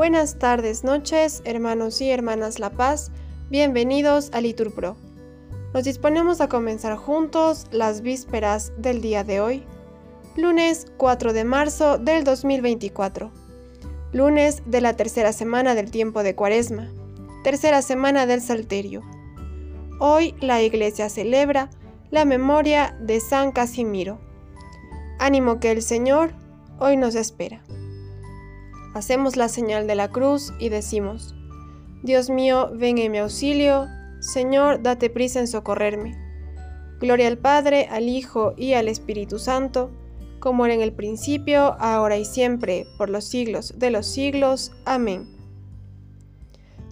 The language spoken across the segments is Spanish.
Buenas tardes, noches, hermanos y hermanas La Paz. Bienvenidos a Liturpro. Nos disponemos a comenzar juntos las vísperas del día de hoy, lunes 4 de marzo del 2024, lunes de la tercera semana del tiempo de Cuaresma, tercera semana del Salterio. Hoy la Iglesia celebra la memoria de San Casimiro. Ánimo que el Señor hoy nos espera. Hacemos la señal de la cruz y decimos, Dios mío, ven en mi auxilio, Señor, date prisa en socorrerme. Gloria al Padre, al Hijo y al Espíritu Santo, como era en el principio, ahora y siempre, por los siglos de los siglos. Amén.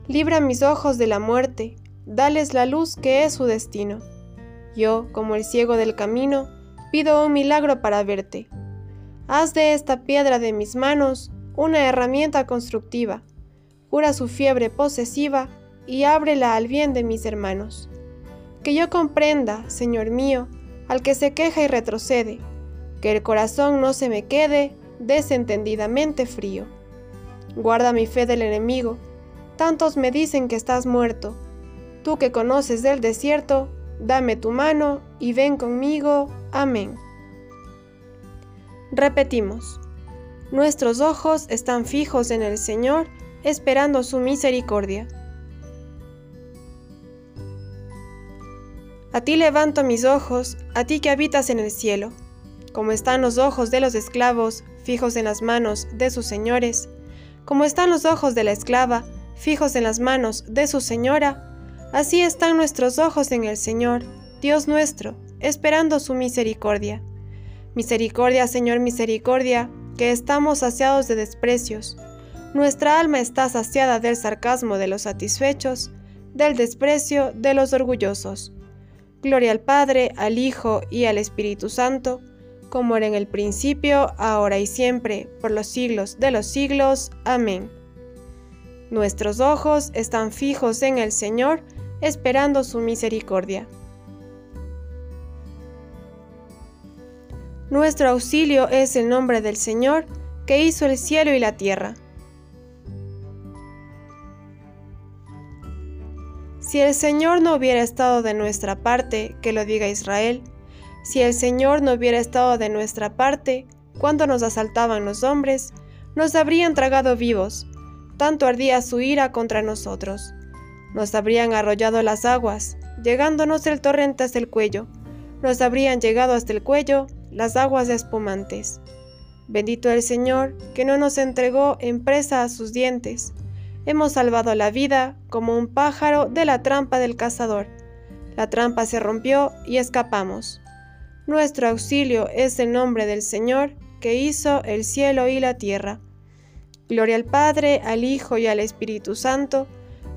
Libra mis ojos de la muerte, dales la luz que es su destino. Yo, como el ciego del camino, pido un milagro para verte. Haz de esta piedra de mis manos una herramienta constructiva. Cura su fiebre posesiva y ábrela al bien de mis hermanos. Que yo comprenda, Señor mío, al que se queja y retrocede, que el corazón no se me quede desentendidamente frío. Guarda mi fe del enemigo, tantos me dicen que estás muerto. Tú que conoces del desierto, dame tu mano y ven conmigo. Amén. Repetimos, nuestros ojos están fijos en el Señor, esperando su misericordia. A ti levanto mis ojos, a ti que habitas en el cielo. Como están los ojos de los esclavos fijos en las manos de sus señores, como están los ojos de la esclava fijos en las manos de su señora, así están nuestros ojos en el Señor, Dios nuestro, esperando su misericordia. Misericordia, Señor, misericordia, que estamos saciados de desprecios. Nuestra alma está saciada del sarcasmo de los satisfechos, del desprecio de los orgullosos. Gloria al Padre, al Hijo y al Espíritu Santo, como era en el principio, ahora y siempre, por los siglos de los siglos. Amén. Nuestros ojos están fijos en el Señor, esperando su misericordia. Nuestro auxilio es el nombre del Señor, que hizo el cielo y la tierra. Si el Señor no hubiera estado de nuestra parte, que lo diga Israel, si el Señor no hubiera estado de nuestra parte, cuando nos asaltaban los hombres, nos habrían tragado vivos, tanto ardía su ira contra nosotros. Nos habrían arrollado las aguas, llegándonos el torrente hasta el cuello, nos habrían llegado hasta el cuello las aguas espumantes. Bendito el Señor, que no nos entregó en presa a sus dientes, Hemos salvado la vida como un pájaro de la trampa del cazador. La trampa se rompió y escapamos. Nuestro auxilio es el nombre del Señor que hizo el cielo y la tierra. Gloria al Padre, al Hijo y al Espíritu Santo,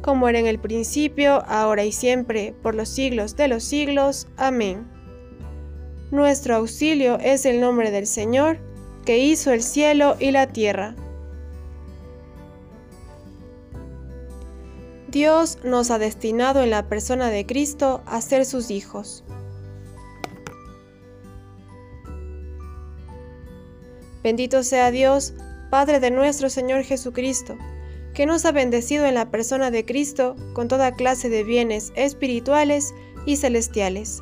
como era en el principio, ahora y siempre, por los siglos de los siglos. Amén. Nuestro auxilio es el nombre del Señor, que hizo el cielo y la tierra. Dios nos ha destinado en la persona de Cristo a ser sus hijos. Bendito sea Dios, Padre de nuestro Señor Jesucristo, que nos ha bendecido en la persona de Cristo con toda clase de bienes espirituales y celestiales.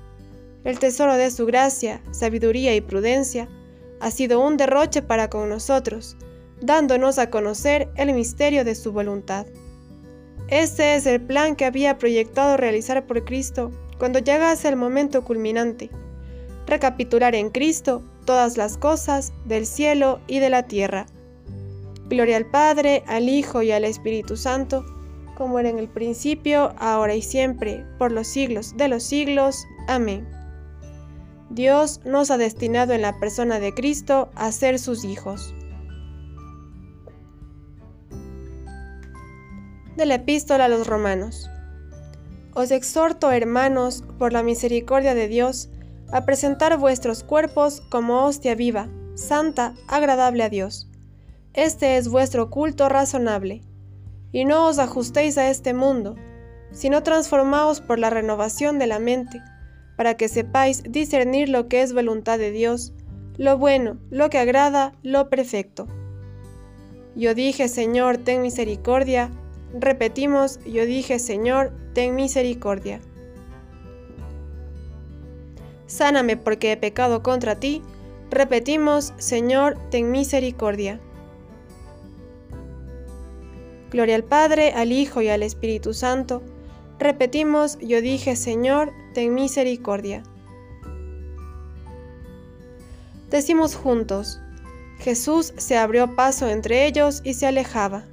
El tesoro de su gracia, sabiduría y prudencia ha sido un derroche para con nosotros, dándonos a conocer el misterio de su voluntad. Este es el plan que había proyectado realizar por Cristo cuando llegase el momento culminante. Recapitular en Cristo todas las cosas del cielo y de la tierra. Gloria al Padre, al Hijo y al Espíritu Santo, como era en el principio, ahora y siempre, por los siglos de los siglos. Amén. Dios nos ha destinado en la persona de Cristo a ser sus hijos. de la epístola a los romanos. Os exhorto, hermanos, por la misericordia de Dios, a presentar vuestros cuerpos como hostia viva, santa, agradable a Dios. Este es vuestro culto razonable. Y no os ajustéis a este mundo, sino transformaos por la renovación de la mente, para que sepáis discernir lo que es voluntad de Dios, lo bueno, lo que agrada, lo perfecto. Yo dije, Señor, ten misericordia. Repetimos, yo dije, Señor, ten misericordia. Sáname porque he pecado contra ti. Repetimos, Señor, ten misericordia. Gloria al Padre, al Hijo y al Espíritu Santo. Repetimos, yo dije, Señor, ten misericordia. Decimos juntos, Jesús se abrió paso entre ellos y se alejaba.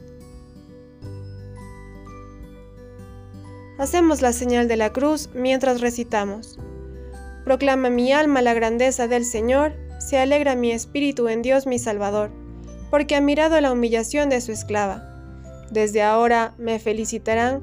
Hacemos la señal de la cruz mientras recitamos. Proclama mi alma la grandeza del Señor, se alegra mi espíritu en Dios mi Salvador, porque ha mirado la humillación de su esclava. Desde ahora me felicitarán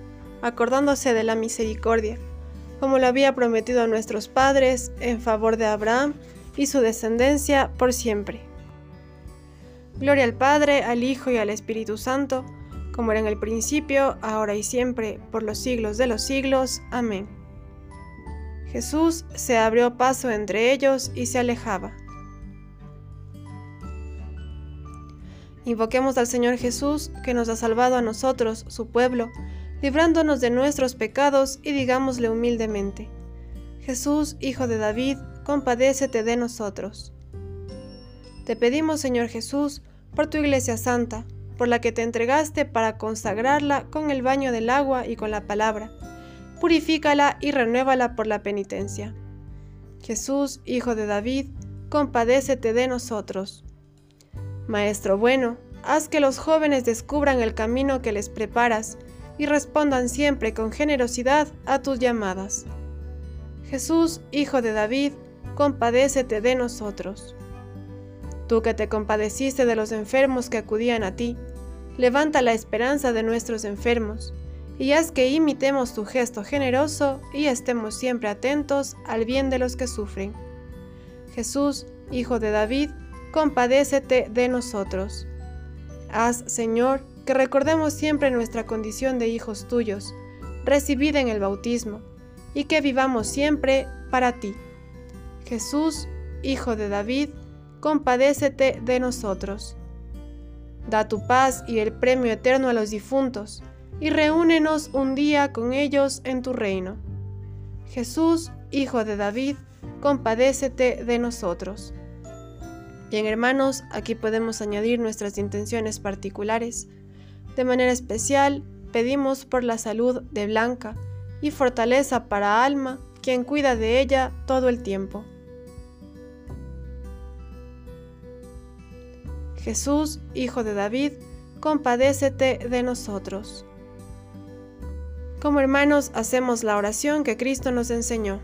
acordándose de la misericordia, como lo había prometido a nuestros padres en favor de Abraham y su descendencia por siempre. Gloria al Padre, al Hijo y al Espíritu Santo, como era en el principio, ahora y siempre, por los siglos de los siglos. Amén. Jesús se abrió paso entre ellos y se alejaba. Invoquemos al Señor Jesús, que nos ha salvado a nosotros, su pueblo, librándonos de nuestros pecados, y digámosle humildemente, Jesús, Hijo de David, compadécete de nosotros. Te pedimos, Señor Jesús, por tu Iglesia Santa, por la que te entregaste para consagrarla con el baño del agua y con la palabra. Purifícala y renuévala por la penitencia. Jesús, Hijo de David, compadécete de nosotros. Maestro bueno, haz que los jóvenes descubran el camino que les preparas y respondan siempre con generosidad a tus llamadas. Jesús, Hijo de David, compadécete de nosotros. Tú que te compadeciste de los enfermos que acudían a ti, levanta la esperanza de nuestros enfermos, y haz que imitemos tu gesto generoso y estemos siempre atentos al bien de los que sufren. Jesús, Hijo de David, compadécete de nosotros. Haz, Señor, que recordemos siempre nuestra condición de hijos tuyos, recibida en el bautismo, y que vivamos siempre para ti. Jesús, Hijo de David, compadécete de nosotros. Da tu paz y el premio eterno a los difuntos, y reúnenos un día con ellos en tu reino. Jesús, Hijo de David, compadécete de nosotros. Bien hermanos, aquí podemos añadir nuestras intenciones particulares. De manera especial, pedimos por la salud de Blanca y fortaleza para Alma, quien cuida de ella todo el tiempo. Jesús, Hijo de David, compadécete de nosotros. Como hermanos hacemos la oración que Cristo nos enseñó.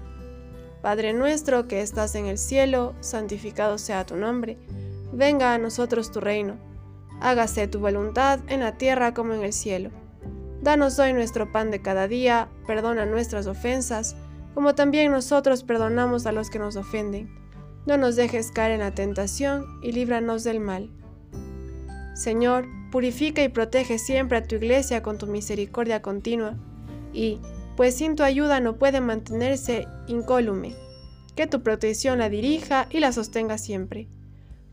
Padre nuestro que estás en el cielo, santificado sea tu nombre, venga a nosotros tu reino, hágase tu voluntad en la tierra como en el cielo. Danos hoy nuestro pan de cada día, perdona nuestras ofensas, como también nosotros perdonamos a los que nos ofenden. No nos dejes caer en la tentación y líbranos del mal. Señor, purifica y protege siempre a tu iglesia con tu misericordia continua, y, pues sin tu ayuda no puede mantenerse incólume, que tu protección la dirija y la sostenga siempre.